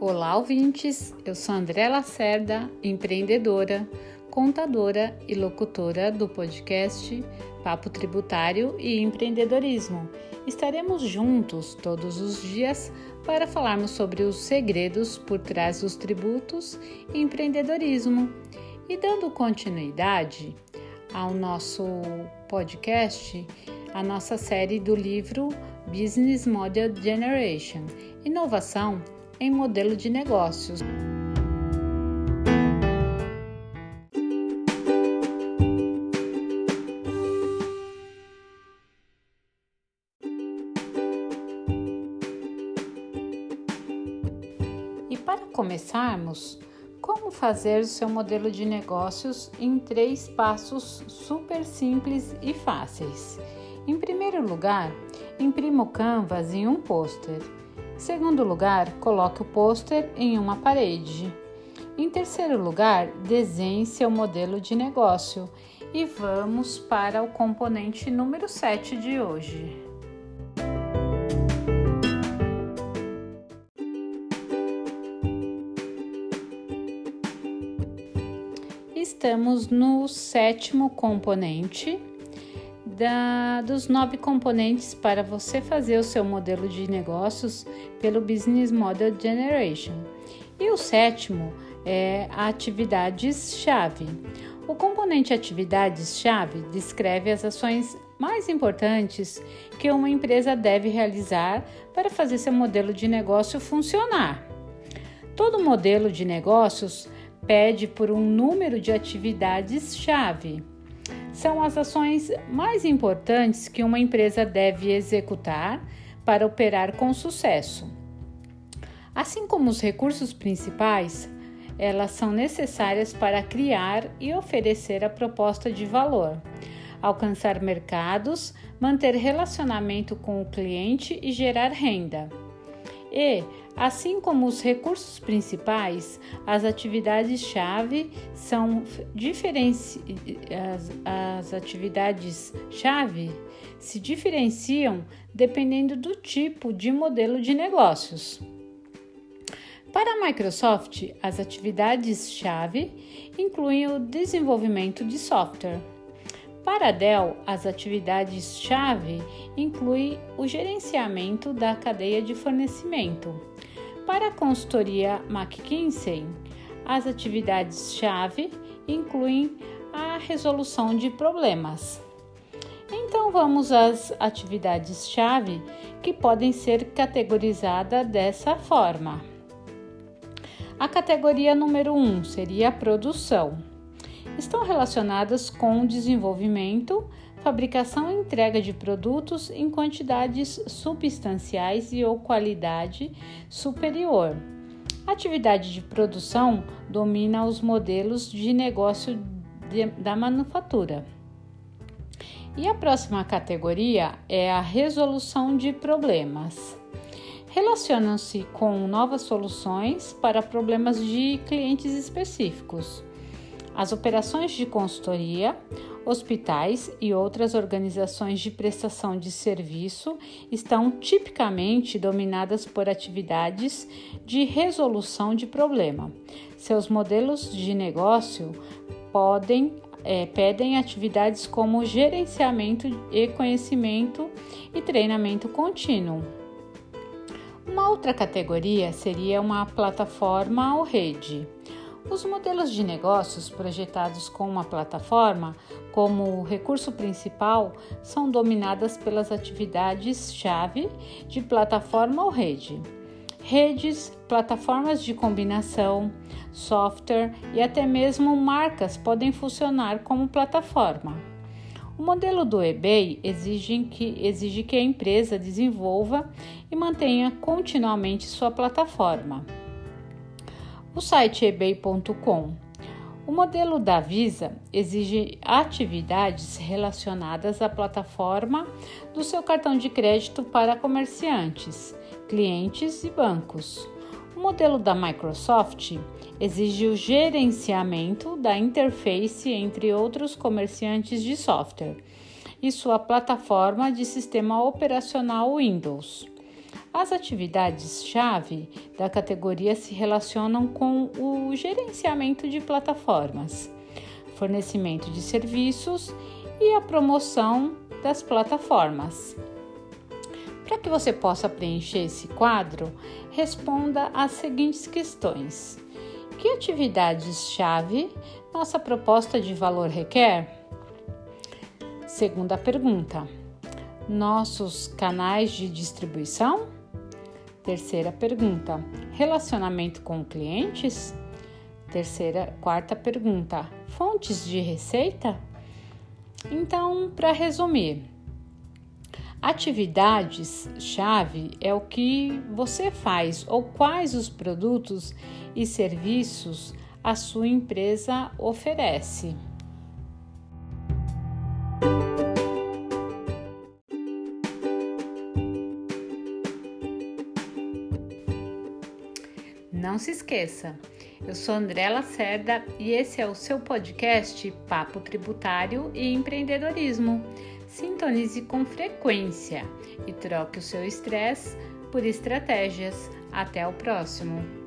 Olá, ouvintes! Eu sou André Lacerda, empreendedora, contadora e locutora do podcast Papo Tributário e Empreendedorismo. Estaremos juntos todos os dias para falarmos sobre os segredos por trás dos tributos e empreendedorismo. E dando continuidade ao nosso podcast, a nossa série do livro Business Model Generation Inovação em modelo de negócios. E para começarmos, como fazer o seu modelo de negócios em três passos super simples e fáceis. Em primeiro lugar, imprima o canvas em um pôster. Segundo lugar, coloque o pôster em uma parede. Em terceiro lugar, desenhe seu modelo de negócio. E vamos para o componente número 7 de hoje. Estamos no sétimo componente da, dos nove componentes para você fazer o seu modelo de negócios pelo Business Model Generation. E o sétimo é atividades-chave. O componente atividades-chave descreve as ações mais importantes que uma empresa deve realizar para fazer seu modelo de negócio funcionar. Todo modelo de negócios pede por um número de atividades-chave são as ações mais importantes que uma empresa deve executar para operar com sucesso. Assim como os recursos principais, elas são necessárias para criar e oferecer a proposta de valor, alcançar mercados, manter relacionamento com o cliente e gerar renda. E, assim como os recursos principais, as atividades-chave são diferenci... as, as atividades-chave se diferenciam dependendo do tipo de modelo de negócios. Para a Microsoft, as atividades-chave incluem o desenvolvimento de software para Dell, as atividades-chave incluem o gerenciamento da cadeia de fornecimento. Para a consultoria McKinsey, as atividades-chave incluem a resolução de problemas. Então vamos às atividades-chave que podem ser categorizadas dessa forma. A categoria número 1 um seria a produção estão relacionadas com desenvolvimento, fabricação e entrega de produtos em quantidades substanciais e ou qualidade superior. A atividade de produção domina os modelos de negócio de, da manufatura. E a próxima categoria é a resolução de problemas. Relacionam-se com novas soluções para problemas de clientes específicos. As operações de consultoria, hospitais e outras organizações de prestação de serviço estão tipicamente dominadas por atividades de resolução de problema. Seus modelos de negócio podem é, pedem atividades como gerenciamento e conhecimento e treinamento contínuo. Uma outra categoria seria uma plataforma ou rede. Os modelos de negócios projetados com uma plataforma como recurso principal são dominadas pelas atividades-chave de plataforma ou rede. Redes, plataformas de combinação, software e até mesmo marcas podem funcionar como plataforma. O modelo do eBay exige que, exige que a empresa desenvolva e mantenha continuamente sua plataforma o site ebay.com. O modelo da Visa exige atividades relacionadas à plataforma do seu cartão de crédito para comerciantes, clientes e bancos. O modelo da Microsoft exige o gerenciamento da interface entre outros comerciantes de software e sua plataforma de sistema operacional Windows. As atividades-chave da categoria se relacionam com o gerenciamento de plataformas, fornecimento de serviços e a promoção das plataformas. Para que você possa preencher esse quadro, responda às seguintes questões: Que atividades-chave nossa proposta de valor requer? Segunda pergunta: Nossos canais de distribuição? Terceira pergunta: Relacionamento com clientes? Terceira, quarta pergunta: Fontes de receita? Então, para resumir, atividades-chave é o que você faz ou quais os produtos e serviços a sua empresa oferece. Não se esqueça, eu sou André Lacerda e esse é o seu podcast Papo Tributário e Empreendedorismo. Sintonize com frequência e troque o seu estresse por estratégias. Até o próximo!